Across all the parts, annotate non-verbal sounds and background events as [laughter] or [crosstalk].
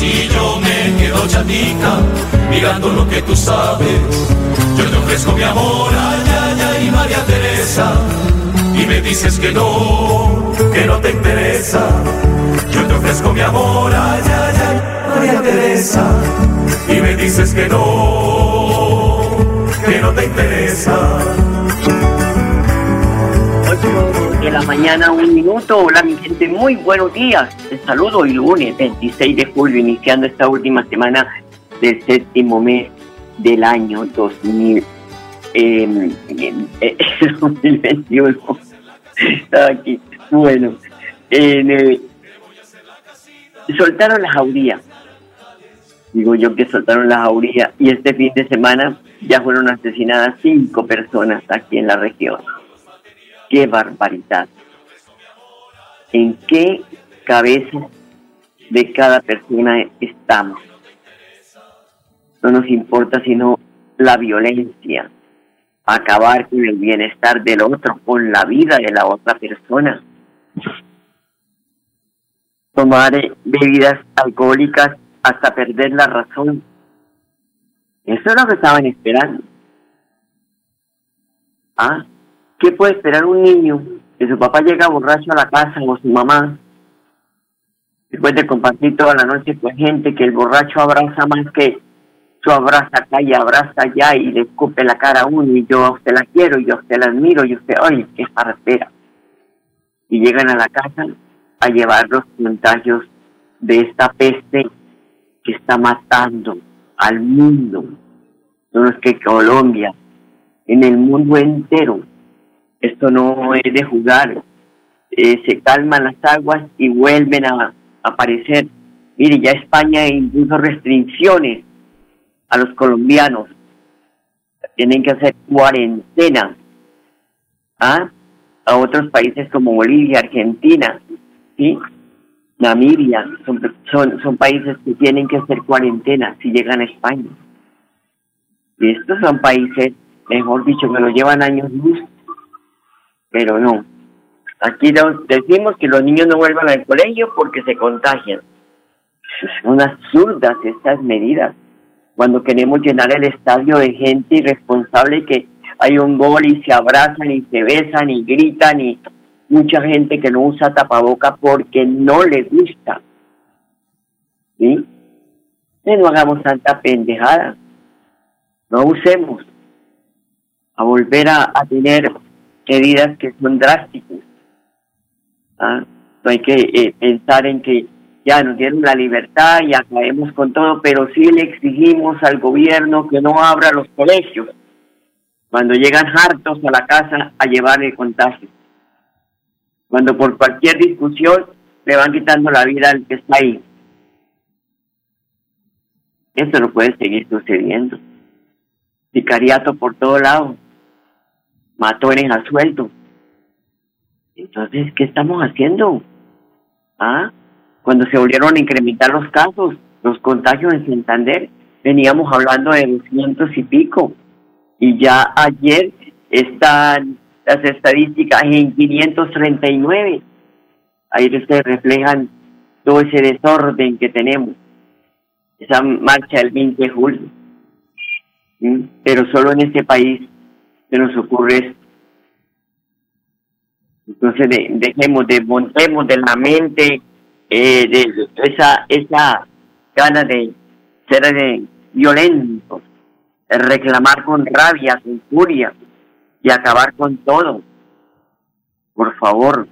Y yo me quedo chatica, mirando lo que tú sabes. Yo te ofrezco mi amor, ay, ay, María Teresa. Y me dices que no, que no te interesa. Yo te ofrezco mi amor, ay, ay, María Teresa. Y me dices que no, que no te interesa. De la mañana, un minuto. Hola, mi gente, muy buenos días. Les saludo hoy lunes 26 de julio, iniciando esta última semana del séptimo mes del año 2000, eh, [laughs] eh, 2021. Aquí. Bueno, en, eh, soltaron la jauría. Digo yo que soltaron la jauría y este fin de semana ya fueron asesinadas cinco personas aquí en la región qué barbaridad. ¿En qué cabeza de cada persona estamos? No nos importa sino la violencia, acabar con el bienestar del otro, con la vida de la otra persona. Tomar bebidas alcohólicas hasta perder la razón. Eso es lo que estaban esperando. Ah, ¿Qué puede esperar un niño que su papá llega borracho a la casa o su mamá? Después de compartir toda la noche con gente que el borracho abraza más que su abraza acá y abraza allá y le escupe la cara a uno y yo a usted la quiero yo a usted la admiro y usted, ay, qué partera. Y llegan a la casa a llevar los contagios de esta peste que está matando al mundo. No es que Colombia, en el mundo entero, esto no es de jugar. Eh, se calman las aguas y vuelven a aparecer. Mire, ya España impuso restricciones a los colombianos. Tienen que hacer cuarentena. ¿Ah? A otros países como Bolivia, Argentina, ¿sí? Namibia, son, son, son países que tienen que hacer cuarentena si llegan a España. Y estos son países, mejor dicho, que lo llevan años luz pero no. Aquí lo- decimos que los niños no vuelvan al colegio porque se contagian. Son absurdas estas medidas. Cuando queremos llenar el estadio de gente irresponsable que hay un gol y se abrazan y se besan y gritan y mucha gente que no usa tapaboca porque no le gusta. ¿Sí? Eh, No hagamos tanta pendejada. No usemos a volver a, a tener medidas que son drásticas. ¿ah? Hay que eh, pensar en que ya nos dieron la libertad y acabemos con todo, pero sí le exigimos al gobierno que no abra los colegios cuando llegan hartos a la casa a llevar el contagio. Cuando por cualquier discusión le van quitando la vida al que está ahí. Esto no puede seguir sucediendo. Sicariato por todo lado matones a sueldo. Entonces, ¿qué estamos haciendo? ¿Ah? Cuando se volvieron a incrementar los casos, los contagios en Santander, veníamos hablando de 200 y pico. Y ya ayer están las estadísticas en 539. Ahí se reflejan todo ese desorden que tenemos. Esa marcha del 20 de julio. Pero solo en este país se nos ocurre. Entonces dejemos, desmontemos de la mente eh, de esa, esa gana de ser de violento, de reclamar con rabia, con furia y acabar con todo. Por favor,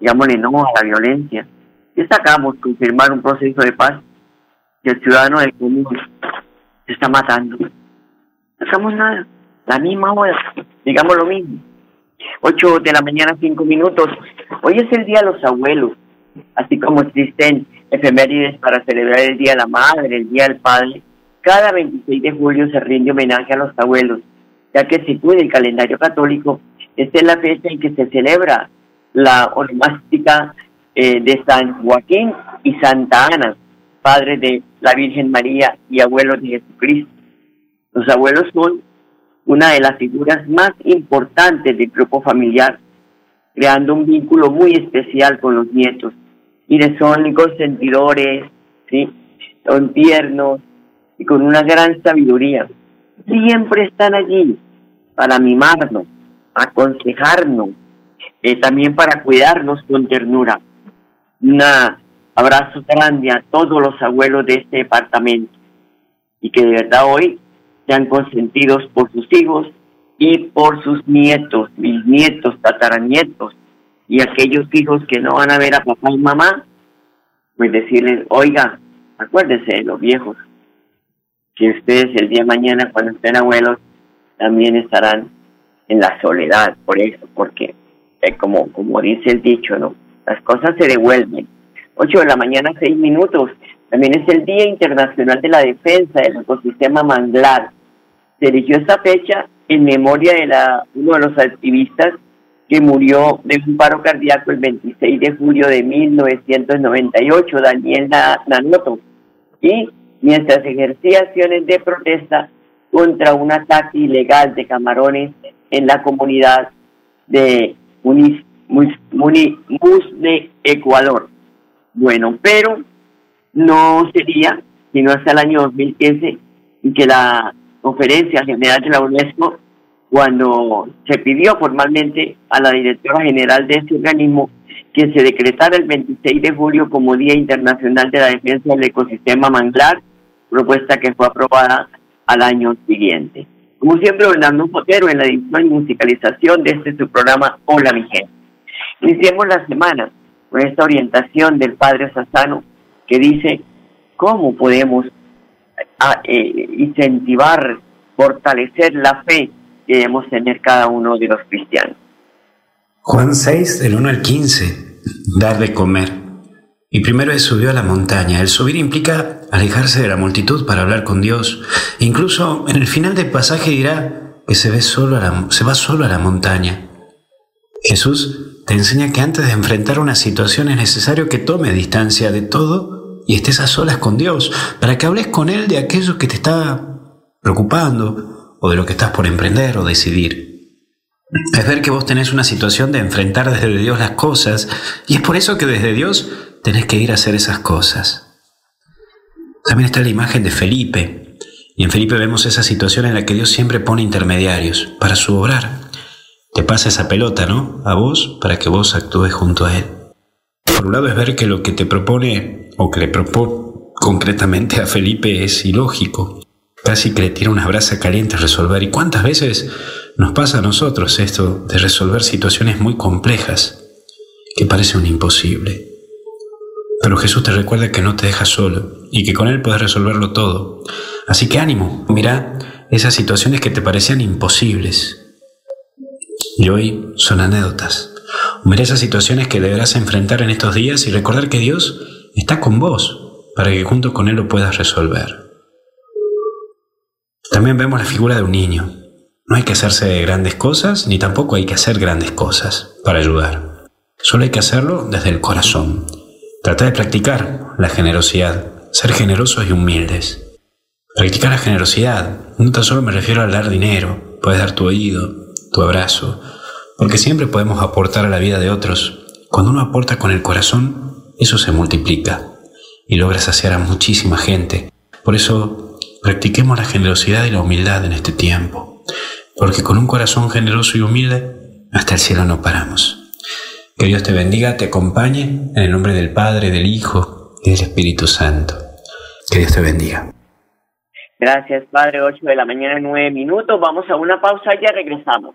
digámosle no a la violencia. ¿Qué sacamos con firmar un proceso de paz que el ciudadano del común se está matando? No sacamos nada. La misma hora, digamos lo mismo. 8 de la mañana, 5 minutos. Hoy es el Día de los Abuelos, así como existen efemérides para celebrar el Día de la Madre, el Día del Padre. Cada 26 de julio se rinde homenaje a los abuelos, ya que según el calendario católico, esta es la fecha en que se celebra la onomástica eh, de San Joaquín y Santa Ana, padres de la Virgen María y abuelos de Jesucristo. Los abuelos son una de las figuras más importantes del grupo familiar, creando un vínculo muy especial con los nietos. Y son consentidores, ¿sí? son tiernos y con una gran sabiduría. Siempre están allí para mimarnos, aconsejarnos, eh, también para cuidarnos con ternura. Un abrazo grande a todos los abuelos de este departamento y que de verdad hoy sean consentidos por sus hijos y por sus nietos, bisnietos, tataranietos y aquellos hijos que no van a ver a papá y mamá, pues decirles, oiga, acuérdense de los viejos, que ustedes el día de mañana cuando estén abuelos también estarán en la soledad, por eso, porque eh, como, como dice el dicho, ¿no? Las cosas se devuelven. Ocho de la mañana, seis minutos. También es el Día Internacional de la Defensa del Ecosistema Manglar se eligió esta fecha en memoria de la, uno de los activistas que murió de un paro cardíaco el 26 de julio de 1998, Daniel Nanoto, y mientras ejercía acciones de protesta contra un ataque ilegal de camarones en la comunidad de Mus, de Ecuador. Bueno, pero no sería sino hasta el año 2015 en que la conferencia general de la UNESCO cuando se pidió formalmente a la directora general de este organismo que se decretara el 26 de julio como Día Internacional de la Defensa del Ecosistema Manglar, propuesta que fue aprobada al año siguiente. Como siempre, Bernardo Potero en la edición y musicalización de este su programa Hola mi gente. Iniciemos la semana con esta orientación del Padre Sassano que dice cómo podemos a, eh, incentivar, fortalecer la fe que debemos tener cada uno de los cristianos. Juan 6, del 1 al 15, dar de comer. Y primero él subió a la montaña. El subir implica alejarse de la multitud para hablar con Dios. incluso en el final del pasaje dirá que se, ve solo se va solo a la montaña. Jesús te enseña que antes de enfrentar una situación es necesario que tome distancia de todo y estés a solas con Dios, para que hables con Él de aquello que te está preocupando o de lo que estás por emprender o decidir. Es ver que vos tenés una situación de enfrentar desde Dios las cosas y es por eso que desde Dios tenés que ir a hacer esas cosas. También está la imagen de Felipe y en Felipe vemos esa situación en la que Dios siempre pone intermediarios para su obrar. Te pasa esa pelota, ¿no? A vos para que vos actúes junto a Él. Por un lado es ver que lo que te propone o que le propone concretamente a Felipe es ilógico. Casi que le tira una brasa caliente a resolver. ¿Y cuántas veces nos pasa a nosotros esto de resolver situaciones muy complejas que parecen un imposible? Pero Jesús te recuerda que no te deja solo y que con Él puedes resolverlo todo. Así que ánimo, mira esas situaciones que te parecían imposibles y hoy son anécdotas. Esas situaciones que deberás enfrentar en estos días y recordar que Dios está con vos para que junto con Él lo puedas resolver. También vemos la figura de un niño. No hay que hacerse grandes cosas ni tampoco hay que hacer grandes cosas para ayudar. Solo hay que hacerlo desde el corazón. Trata de practicar la generosidad, ser generosos y humildes. Practicar la generosidad. No tan solo me refiero a dar dinero, puedes dar tu oído, tu abrazo, porque siempre podemos aportar a la vida de otros. Cuando uno aporta con el corazón, eso se multiplica y logra saciar a muchísima gente. Por eso, practiquemos la generosidad y la humildad en este tiempo, porque con un corazón generoso y humilde, hasta el cielo no paramos. Que Dios te bendiga, te acompañe, en el nombre del Padre, del Hijo y del Espíritu Santo. Que Dios te bendiga. Gracias, Padre. 8 de la mañana, 9 minutos. Vamos a una pausa y ya regresamos.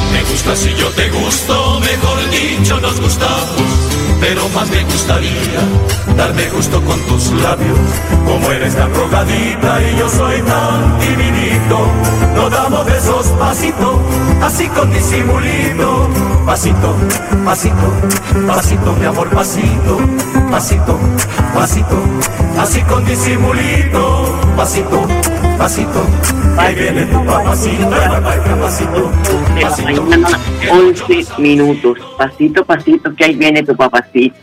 Me gusta si yo te gusto, mejor dicho nos gustamos. Pero más me gustaría darme gusto con tus labios. Como eres tan rogadita y yo soy tan divinito. No damos besos pasito, así con disimulito. Pasito, pasito, pasito, mi amor, pasito. Pasito, pasito, así con disimulito. Pasito, pasito, ahí viene tu papacito, pasito, pasito. 11 minutos. Pasito, pasito, que ahí viene tu papacito.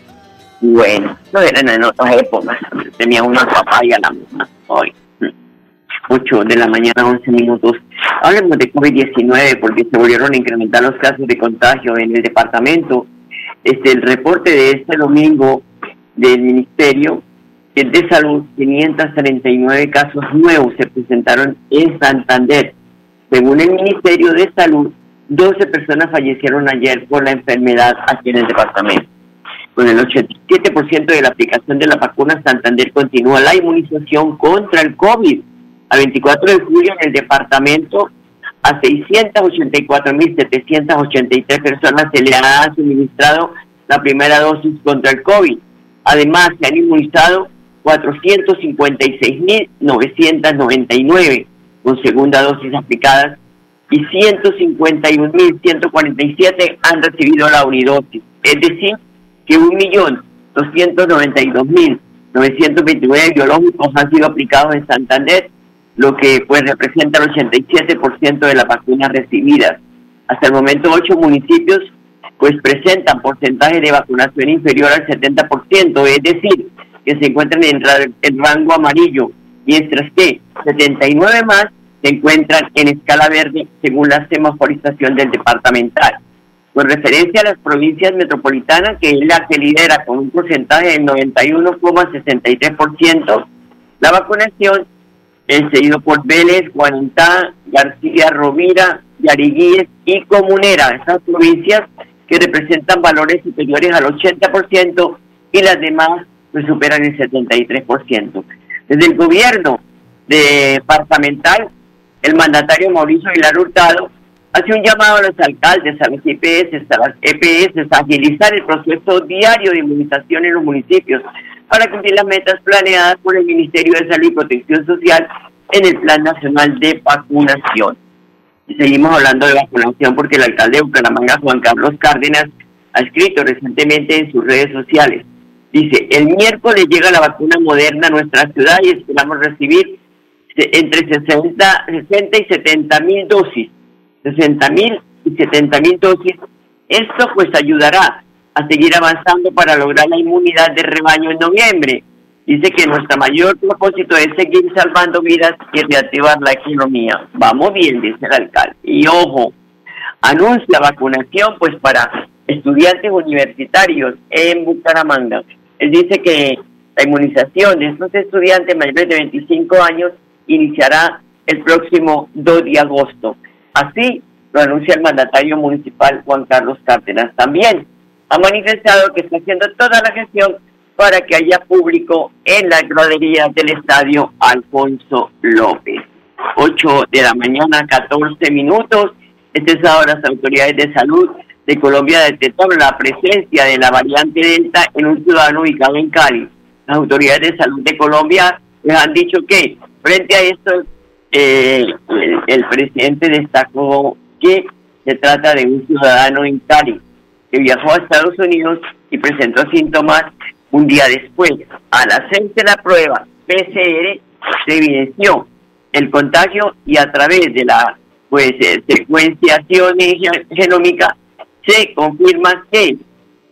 Bueno, no eran en otras épocas. Tenía una papaya la misma. Hoy. 8 de la mañana, 11 minutos. Hablemos de COVID-19 porque se volvieron a incrementar los casos de contagio en el departamento. Este, el reporte de este domingo del Ministerio de Salud, 539 casos nuevos se presentaron en Santander. Según el Ministerio de Salud, 12 personas fallecieron ayer por la enfermedad aquí en el departamento. Con el 87% de la aplicación de la vacuna, Santander continúa la inmunización contra el COVID. A 24 de julio en el departamento, a 684.783 personas se le ha suministrado la primera dosis contra el COVID. Además, se han inmunizado 456.999 con segunda dosis aplicadas y 151.147 han recibido la unidosis. Es decir, que 1.292.929 biológicos han sido aplicados en Santander, lo que pues representa el 87% de las vacunas recibidas. Hasta el momento, ocho municipios pues presentan porcentaje de vacunación inferior al 70%, es decir, que se encuentran en el rango amarillo, mientras que 79 más se encuentran en escala verde según la semaforización del departamental. Con referencia a las provincias metropolitanas, que es la que lidera con un porcentaje del 91,63%, la vacunación es seguido por Vélez, Guanantá, García, Rovira, Yariguíes y Comunera, esas provincias que representan valores superiores al 80% y las demás pues superan el 73%. Desde el gobierno departamental el mandatario Mauricio Aguilar Hurtado hace un llamado a los alcaldes, a los IPS, a las EPS, a agilizar el proceso diario de inmunización en los municipios para cumplir las metas planeadas por el Ministerio de Salud y Protección Social en el Plan Nacional de Vacunación. Seguimos hablando de vacunación porque el alcalde de Bucaramanga, Juan Carlos Cárdenas, ha escrito recientemente en sus redes sociales. Dice, el miércoles llega la vacuna moderna a nuestra ciudad y esperamos recibir entre 60, 60 y 70 mil dosis, 60 mil y 70 mil dosis. Esto pues ayudará a seguir avanzando para lograr la inmunidad de rebaño en noviembre. Dice que nuestro mayor propósito es seguir salvando vidas y reactivar la economía. Vamos bien, dice el alcalde. Y ojo, anuncia vacunación pues para estudiantes universitarios en Bucaramanga. Dice que la inmunización de estos estudiantes mayores de 25 años iniciará el próximo 2 de agosto. Así lo anuncia el mandatario municipal Juan Carlos Cárdenas. También ha manifestado que está haciendo toda la gestión para que haya público en la gradería del estadio Alfonso López. 8 de la mañana, 14 minutos. Esta es ahora las autoridades de salud de Colombia detectaron la presencia de la variante Delta en un ciudadano ubicado en Cali. Las autoridades de salud de Colombia les han dicho que frente a esto eh, el, presidente destacó que se trata de un ciudadano en Cali que viajó a Estados Unidos y presentó síntomas un día después. Al hacerse la prueba PCR se evidenció el contagio y a través de la pues eh, secuenciación genómica se confirma que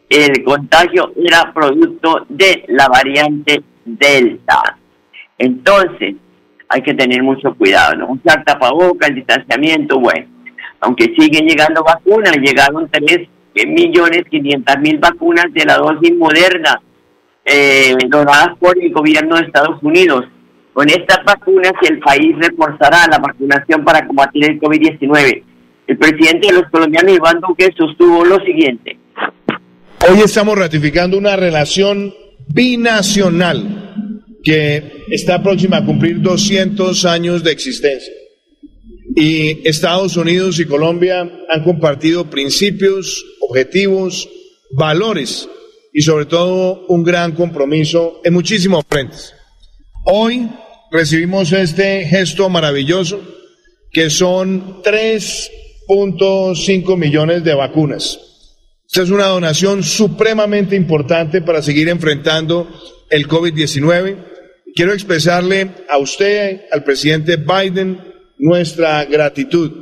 el contagio era producto de la variante Delta. Entonces, hay que tener mucho cuidado, ¿no? Usar tapaboca, el distanciamiento, bueno. Aunque siguen llegando vacunas, llegaron 3 millones 500 mil vacunas de la dosis moderna eh, donadas por el gobierno de Estados Unidos. Con estas vacunas el país reforzará la vacunación para combatir el COVID-19. El presidente de los colombianos, Iván Duque, sostuvo lo siguiente. Hoy estamos ratificando una relación binacional que está próxima a cumplir 200 años de existencia. Y Estados Unidos y Colombia han compartido principios, objetivos, valores y sobre todo un gran compromiso en muchísimos frentes. Hoy recibimos este gesto maravilloso que son 3.5 millones de vacunas. Esta es una donación supremamente importante para seguir enfrentando el COVID-19 Quiero expresarle a usted, al presidente Biden, nuestra gratitud.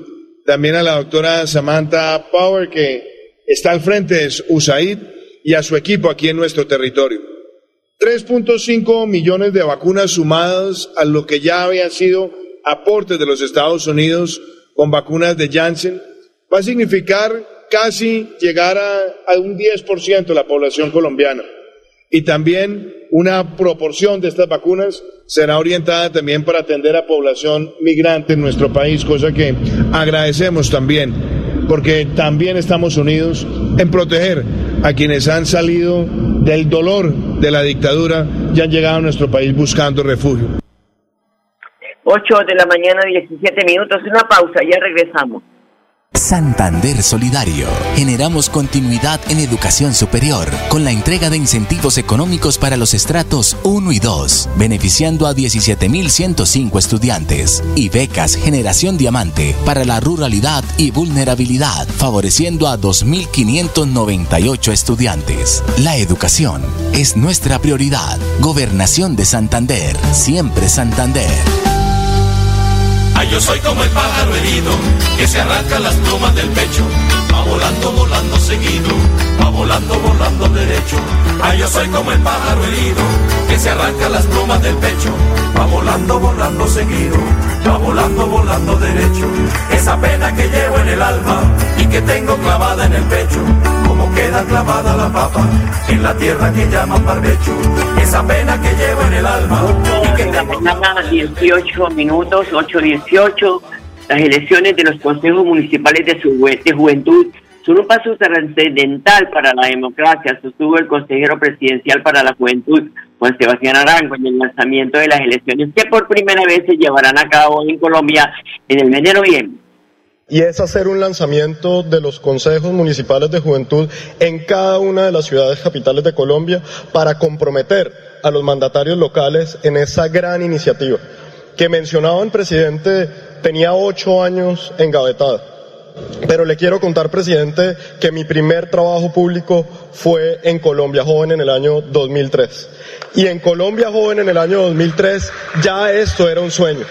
También a la doctora Samantha Power, que está al frente de USAID, y a su equipo aquí en nuestro territorio. 3.5 millones de vacunas sumadas a lo que ya habían sido aportes de los Estados Unidos con vacunas de Janssen, va a significar casi llegar a, a un 10% de la población colombiana y también una proporción de estas vacunas será orientada también para atender a población migrante en nuestro país, cosa que agradecemos también, porque también estamos unidos en proteger a quienes han salido del dolor de la dictadura y han llegado a nuestro país buscando refugio. 8 de la mañana, 17 minutos, una pausa, ya regresamos. Santander Solidario. Generamos continuidad en educación superior con la entrega de incentivos económicos para los estratos 1 y 2, beneficiando a 17.105 estudiantes y becas Generación Diamante para la ruralidad y vulnerabilidad, favoreciendo a 2.598 estudiantes. La educación es nuestra prioridad. Gobernación de Santander, siempre Santander. Yo soy como el pájaro herido que se arranca las plumas del pecho. Va volando, volando seguido, va volando, volando derecho. Ay, yo soy como el pájaro herido que se arranca las plumas del pecho. Va volando, volando seguido, va volando, volando derecho. Esa pena que llevo en el alma y que tengo clavada en el pecho queda clavada la papa en la tierra que llaman barbecho. Esa pena que llevo en el alma. Y que la mañana, 18 minutos, 8.18. Las elecciones de los consejos municipales de, su, juventud son un paso trascendental para la democracia, sostuvo el consejero presidencial para la juventud, Juan Sebastián Arango, en el lanzamiento de las elecciones que por primera vez se llevarán a cabo en Colombia en el mes de noviembre y es hacer un lanzamiento de los consejos municipales de juventud en cada una de las ciudades capitales de Colombia para comprometer a los mandatarios locales en esa gran iniciativa que mencionaba el presidente tenía ocho años engavetada. Pero le quiero contar, presidente, que mi primer trabajo público fue en Colombia Joven en el año 2003. Y en Colombia Joven en el año 2003 ya esto era un sueño.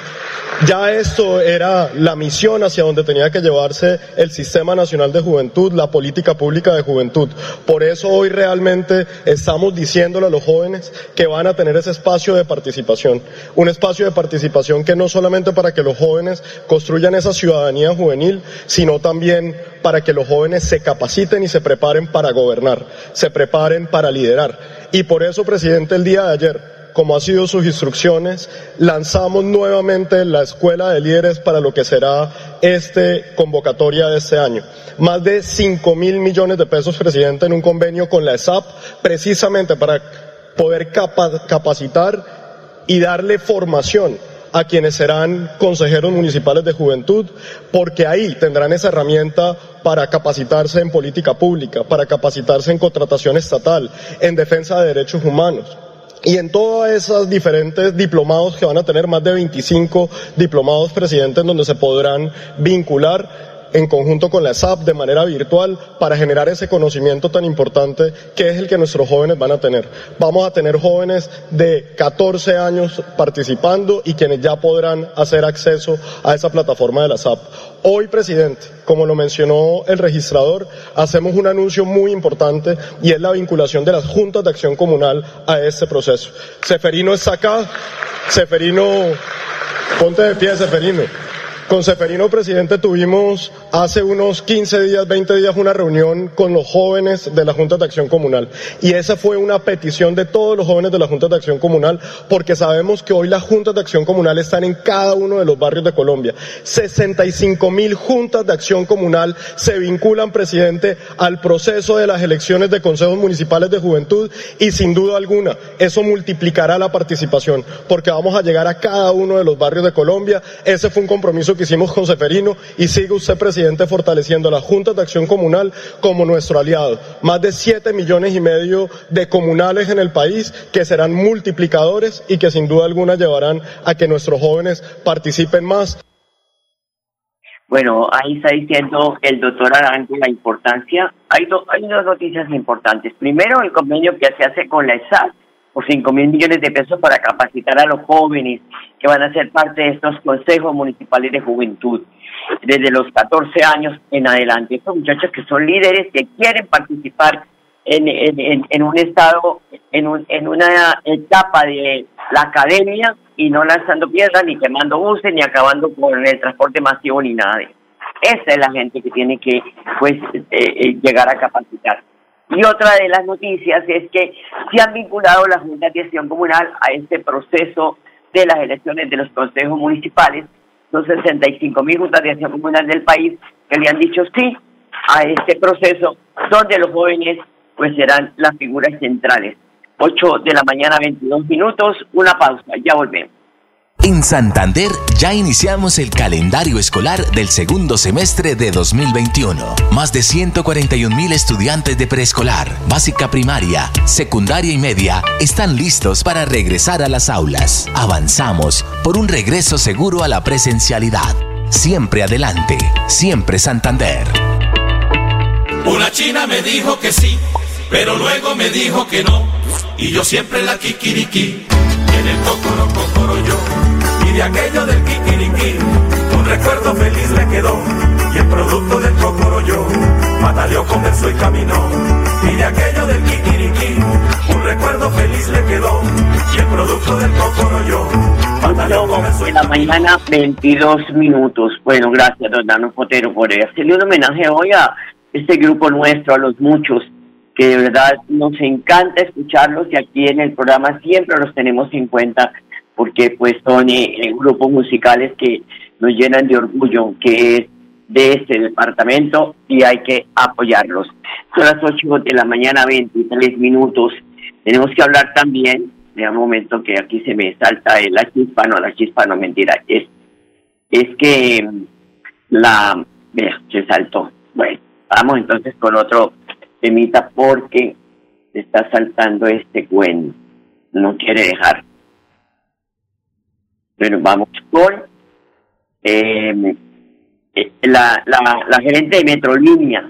Ya esto era la misión hacia donde tenía que llevarse el Sistema Nacional de Juventud, la política pública de juventud. Por eso hoy realmente estamos diciéndole a los jóvenes que van a tener ese espacio de participación. Un espacio de participación que no solamente para que los jóvenes construyan esa ciudadanía juvenil, sino también para que los jóvenes se capaciten y se preparen para gobernar, se preparen para liderar. Y por eso, presidente, el día de ayer, como ha sido sus instrucciones, lanzamos nuevamente la Escuela de Líderes para lo que será este convocatoria de este año. Más de 5 mil millones de pesos, presidente, en un convenio con la ESAP, precisamente para poder capacitar y darle formación a quienes serán consejeros municipales de juventud, porque ahí tendrán esa herramienta para capacitarse en política pública, para capacitarse en contratación estatal, en defensa de derechos humanos. Y en todas esas diferentes diplomados que van a tener más de 25 diplomados presidentes donde se podrán vincular en conjunto con la SAP de manera virtual para generar ese conocimiento tan importante que es el que nuestros jóvenes van a tener. Vamos a tener jóvenes de 14 años participando y quienes ya podrán hacer acceso a esa plataforma de la SAP. Hoy, presidente, como lo mencionó el registrador, hacemos un anuncio muy importante y es la vinculación de las juntas de acción comunal a este proceso. Seferino está acá. Seferino, ponte de pie, Seferino. Con Seferino, presidente, tuvimos hace unos 15 días, 20 días, una reunión con los jóvenes de la Junta de Acción Comunal. Y esa fue una petición de todos los jóvenes de la Junta de Acción Comunal, porque sabemos que hoy las juntas de acción comunal están en cada uno de los barrios de Colombia. 65 mil juntas de acción comunal se vinculan, presidente, al proceso de las elecciones de consejos municipales de juventud y sin duda alguna eso multiplicará la participación, porque vamos a llegar a cada uno de los barrios de Colombia. Ese fue un compromiso que hicimos con Seferino y sigue usted, presidente, fortaleciendo las juntas de acción comunal como nuestro aliado. Más de siete millones y medio de comunales en el país que serán multiplicadores y que sin duda alguna llevarán a que nuestros jóvenes participen más. Bueno, ahí está diciendo el doctor Arango la importancia. Hay, hay dos noticias importantes. Primero, el convenio que se hace con la ESAT por 5 mil millones de pesos para capacitar a los jóvenes que van a ser parte de estos consejos municipales de juventud desde los 14 años en adelante. Estos muchachos que son líderes que quieren participar en, en, un estado, en, un, en una etapa de la academia y no lanzando piedras, ni quemando buses, ni acabando con el transporte masivo, ni nada de eso. Esa es la gente que tiene que pues eh, eh, llegar a capacitar. Y otra de las noticias es que se han vinculado las juntas de acción comunal a este proceso de las elecciones de los consejos municipales. Son 65 mil juntas de acción comunal del país que le han dicho sí a este proceso, donde los jóvenes pues serán las figuras centrales. 8 de la mañana, 22 minutos, una pausa, ya volvemos. En Santander ya iniciamos el calendario escolar del segundo semestre de 2021. Más de 141 mil estudiantes de preescolar, básica primaria, secundaria y media están listos para regresar a las aulas. Avanzamos por un regreso seguro a la presencialidad. Siempre adelante, siempre Santander. Una china me dijo que sí, pero luego me dijo que no. Y yo siempre la kikiriki. En el cocoro, cocoro yo de aquello del kikiriki, un recuerdo feliz le quedó. Y el producto del yo mataleó, comenzó y caminó. Y de aquello del kikiriki, un recuerdo feliz le quedó. Y el producto del yo mataleó, comenzó y En la mañana, 22 minutos. Bueno, gracias, don Dano Potero, por hacerle un homenaje hoy a este grupo nuestro, a los muchos que de verdad nos encanta escucharlos y aquí en el programa siempre los tenemos en cuenta porque pues son eh, grupos musicales que nos llenan de orgullo, que es de este departamento y hay que apoyarlos. Son las 8 de la mañana, 23 minutos. Tenemos que hablar también, de un momento que aquí se me salta la chispa, no, la chispa no, mentira, es, es que la, vea, se saltó. Bueno, vamos entonces con otro temita porque está saltando este cuento, no quiere dejar. Bueno, vamos con em, eh, la, la, la, gerente de Metrolínea,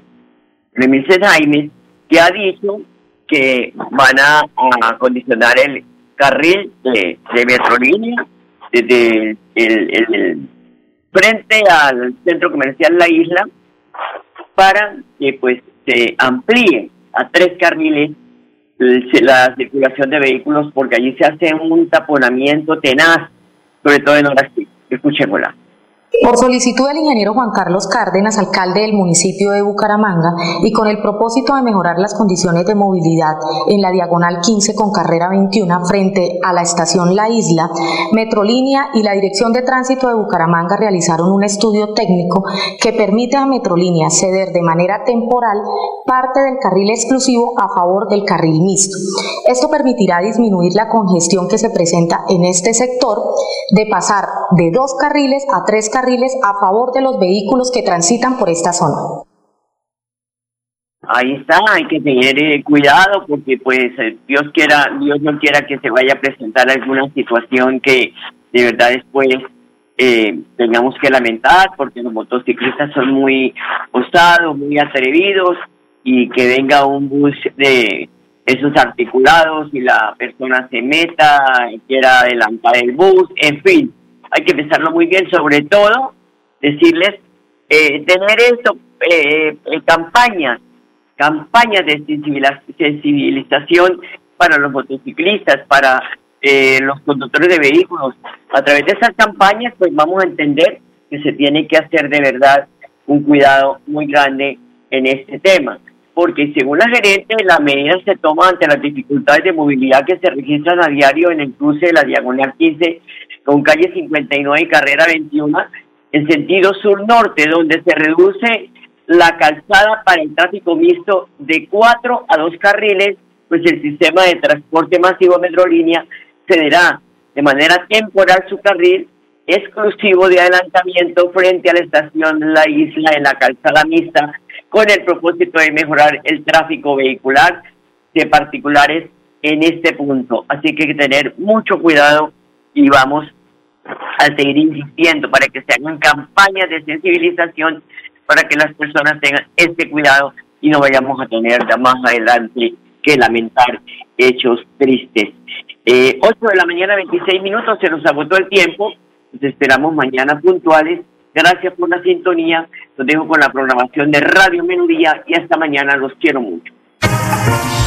Remilce Jaime, que ha dicho que van a, acondicionar el carril de, de Metrolínea desde el, frente al centro comercial La Isla para que pues se amplíe a tres carriles la circulación de vehículos porque allí se hace un taponamiento tenaz sobre todo en horas Escuchémosla. Por solicitud del ingeniero Juan Carlos Cárdenas, alcalde del municipio de Bucaramanga, y con el propósito de mejorar las condiciones de movilidad en la diagonal 15 con carrera 21 frente a la estación La Isla, Metrolínea y la Dirección de Tránsito de Bucaramanga realizaron un estudio técnico que permite a Metrolínea ceder de manera temporal parte del carril exclusivo a favor del carril mixto. Esto permitirá disminuir la congestión que se presenta en este sector de pasar de dos carriles a tres carriles a favor de los vehículos que transitan por esta zona. Ahí está, hay que tener eh, cuidado porque pues eh, Dios quiera, Dios no quiera que se vaya a presentar alguna situación que de verdad después eh, tengamos que lamentar porque los motociclistas son muy osados, muy atrevidos y que venga un bus de esos articulados y la persona se meta quiera adelantar el bus, en fin, hay que pensarlo muy bien, sobre todo decirles, eh, tener esto, eh, eh, campañas, campañas de sensibilización para los motociclistas, para los conductores de vehículos. A través de esas campañas, pues vamos a entender que se tiene que hacer de verdad un cuidado muy grande en este tema. Porque según la gerente, las medidas se toman ante las dificultades de movilidad que se registran a diario en el cruce de la Diagonal 15 con calle 59 y carrera 21 en sentido sur-norte, donde se reduce la calzada para el tráfico mixto de cuatro a dos carriles, pues el sistema de transporte masivo Metrolínea cederá de manera temporal su carril exclusivo de adelantamiento frente a la estación La Isla en la calzada mixta con el propósito de mejorar el tráfico vehicular de particulares en este punto. Así que hay que tener mucho cuidado y vamos a seguir insistiendo para que se hagan campañas de sensibilización para que las personas tengan este cuidado y no vayamos a tener más adelante que lamentar hechos tristes. Eh, 8 de la mañana, 26 minutos, se nos agotó el tiempo. Nos esperamos mañana puntuales. Gracias por la sintonía. Los dejo con la programación de Radio Menudía y hasta mañana. Los quiero mucho.